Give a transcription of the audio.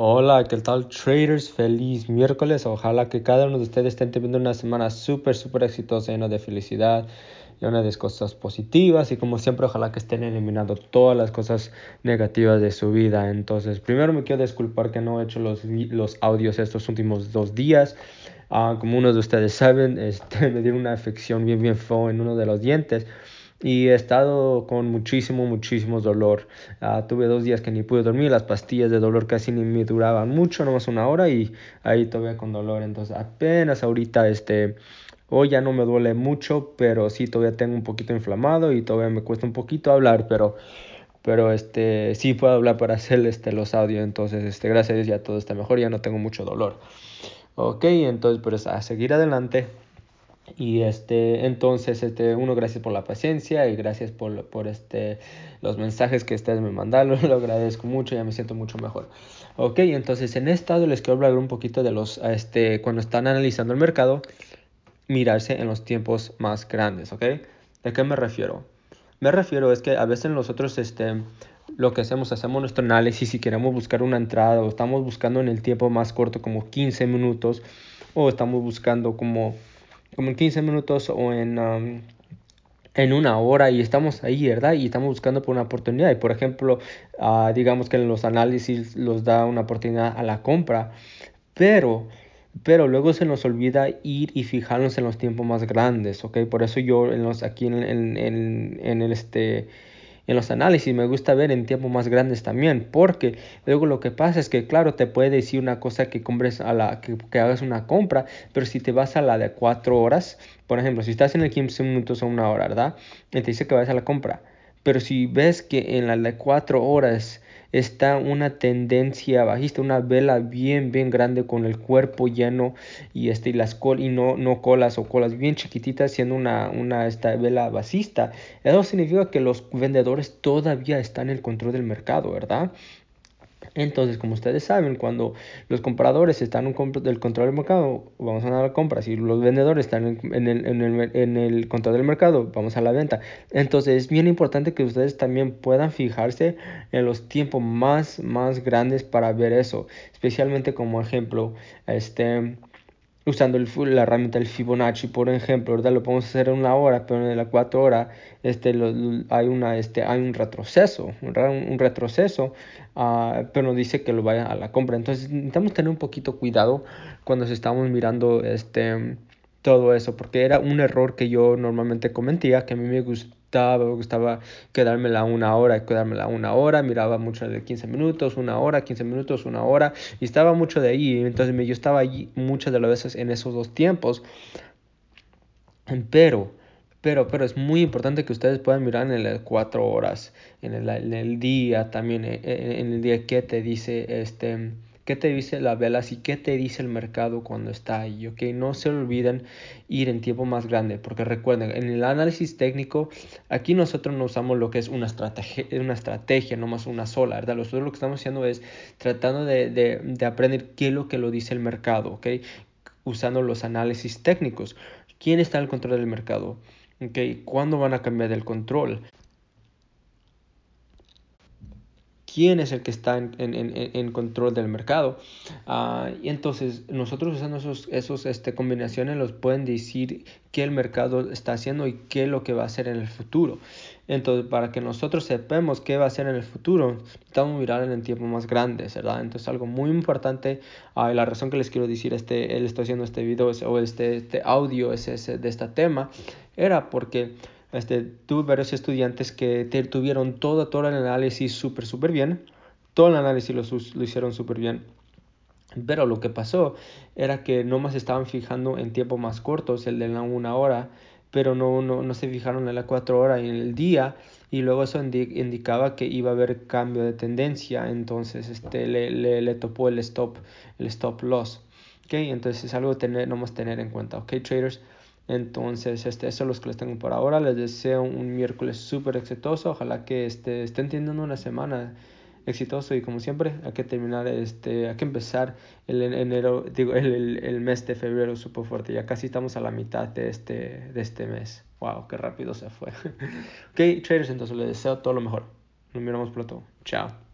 Hola, ¿qué tal traders? Feliz miércoles. Ojalá que cada uno de ustedes estén teniendo una semana súper, súper exitosa, llena de felicidad, llena de cosas positivas y como siempre, ojalá que estén eliminando todas las cosas negativas de su vida. Entonces, primero me quiero disculpar que no he hecho los, los audios estos últimos dos días. Ah, como uno de ustedes saben, este, me dieron una afección bien, bien feo en uno de los dientes y he estado con muchísimo, muchísimo dolor. Ah, tuve dos días que ni pude dormir, las pastillas de dolor casi ni me duraban mucho, nomás una hora y ahí todavía con dolor. Entonces apenas ahorita este... Hoy ya no me duele mucho, pero sí todavía tengo un poquito inflamado y todavía me cuesta un poquito hablar, pero pero este sí puedo hablar para hacer este los audios, entonces este gracias a Dios ya todo está mejor, ya no tengo mucho dolor. Ok, entonces pues a seguir adelante. Y este, entonces, este, uno, gracias por la paciencia y gracias por, por este, los mensajes que ustedes me mandaron, lo agradezco mucho, ya me siento mucho mejor. Ok, entonces en este estado les quiero hablar un poquito de los, este, cuando están analizando el mercado, mirarse en los tiempos más grandes, ¿ok? ¿De qué me refiero? Me refiero es que a veces nosotros, este, lo que hacemos, hacemos nuestro análisis y queremos buscar una entrada o estamos buscando en el tiempo más corto como 15 minutos o estamos buscando como como en 15 minutos o en, um, en una hora y estamos ahí, ¿verdad? Y estamos buscando por una oportunidad. Y por ejemplo, uh, digamos que en los análisis los da una oportunidad a la compra, pero pero luego se nos olvida ir y fijarnos en los tiempos más grandes, ¿ok? Por eso yo en los, aquí en, en, en, en el este en los análisis me gusta ver en tiempos más grandes también, porque luego lo que pasa es que, claro, te puede decir una cosa que compres a la que, hagas una compra, pero si te vas a la de cuatro horas, por ejemplo, si estás en el 15 minutos o una hora, ¿verdad? Y te dice que vayas a la compra, pero si ves que en la de cuatro horas está una tendencia bajista, una vela bien, bien grande con el cuerpo lleno y, este, y las col y no, no colas o colas bien chiquititas siendo una, una esta vela bajista. Eso significa que los vendedores todavía están en el control del mercado, ¿verdad? Entonces, como ustedes saben, cuando los compradores están en el control del mercado, vamos a la compra. Si los vendedores están en el, en, el, en el, control del mercado, vamos a la venta. Entonces, es bien importante que ustedes también puedan fijarse en los tiempos más, más grandes para ver eso. Especialmente como ejemplo, este, usando el, la herramienta del Fibonacci, por ejemplo. Lo podemos hacer en una hora, pero en la cuatro horas este, hay, una, este, hay un retroceso, un, retroceso, uh, pero nos dice que lo vaya a la compra. Entonces necesitamos tener un poquito cuidado cuando estamos mirando este, todo eso, porque era un error que yo normalmente cometía, que a mí me gustaba, me gustaba quedármela una hora, quedármela una hora, miraba mucho de 15 minutos, una hora, 15 minutos, una hora, y estaba mucho de ahí, entonces yo estaba allí muchas de las veces en esos dos tiempos, pero pero, pero es muy importante que ustedes puedan mirar en las cuatro horas, en el, día también, en, en, el día que te dice, este, qué te dice la vela y qué te dice el mercado cuando está ahí, ok. No se olviden ir en tiempo más grande, porque recuerden, en el análisis técnico, aquí nosotros no usamos lo que es una estrategia, una estrategia, no más una sola, ¿verdad? Nosotros lo que estamos haciendo es tratando de, de, de aprender qué es lo que lo dice el mercado, ok. Usando los análisis técnicos. ¿Quién está al control del mercado? ¿Cuándo van a cambiar el control? Quién es el que está en, en, en control del mercado. Uh, y entonces nosotros usando esos, esos este, combinaciones los pueden decir qué el mercado está haciendo y qué es lo que va a hacer en el futuro. Entonces, para que nosotros sepamos qué va a hacer en el futuro, necesitamos mirar en el tiempo más grande, ¿verdad? Entonces, algo muy importante, uh, la razón que les quiero decir, este, él está haciendo este video o este, este audio es ese, de este tema, era porque este, tuve varios estudiantes que tuvieron todo, todo el análisis súper, súper bien. Todo el análisis lo, lo hicieron súper bien. Pero lo que pasó era que no más estaban fijando en tiempos más cortos, el de la una hora, pero no, no, no se fijaron en la cuatro horas y en el día, y luego eso indicaba que iba a haber cambio de tendencia, entonces este, le, le, le topó el stop, el stop loss. ¿okay? Entonces es algo tener, no más tener en cuenta, ¿ok, traders? Entonces, este, eso es lo que les tengo por ahora. Les deseo un miércoles súper exitoso. Ojalá que este, estén teniendo una semana exitoso y como siempre hay que terminar este hay que empezar el enero digo el, el, mes de febrero súper fuerte. Ya casi estamos a la mitad de este de este mes. Wow qué rápido se fue. Ok traders entonces les deseo todo lo mejor. Nos miramos pronto. Chao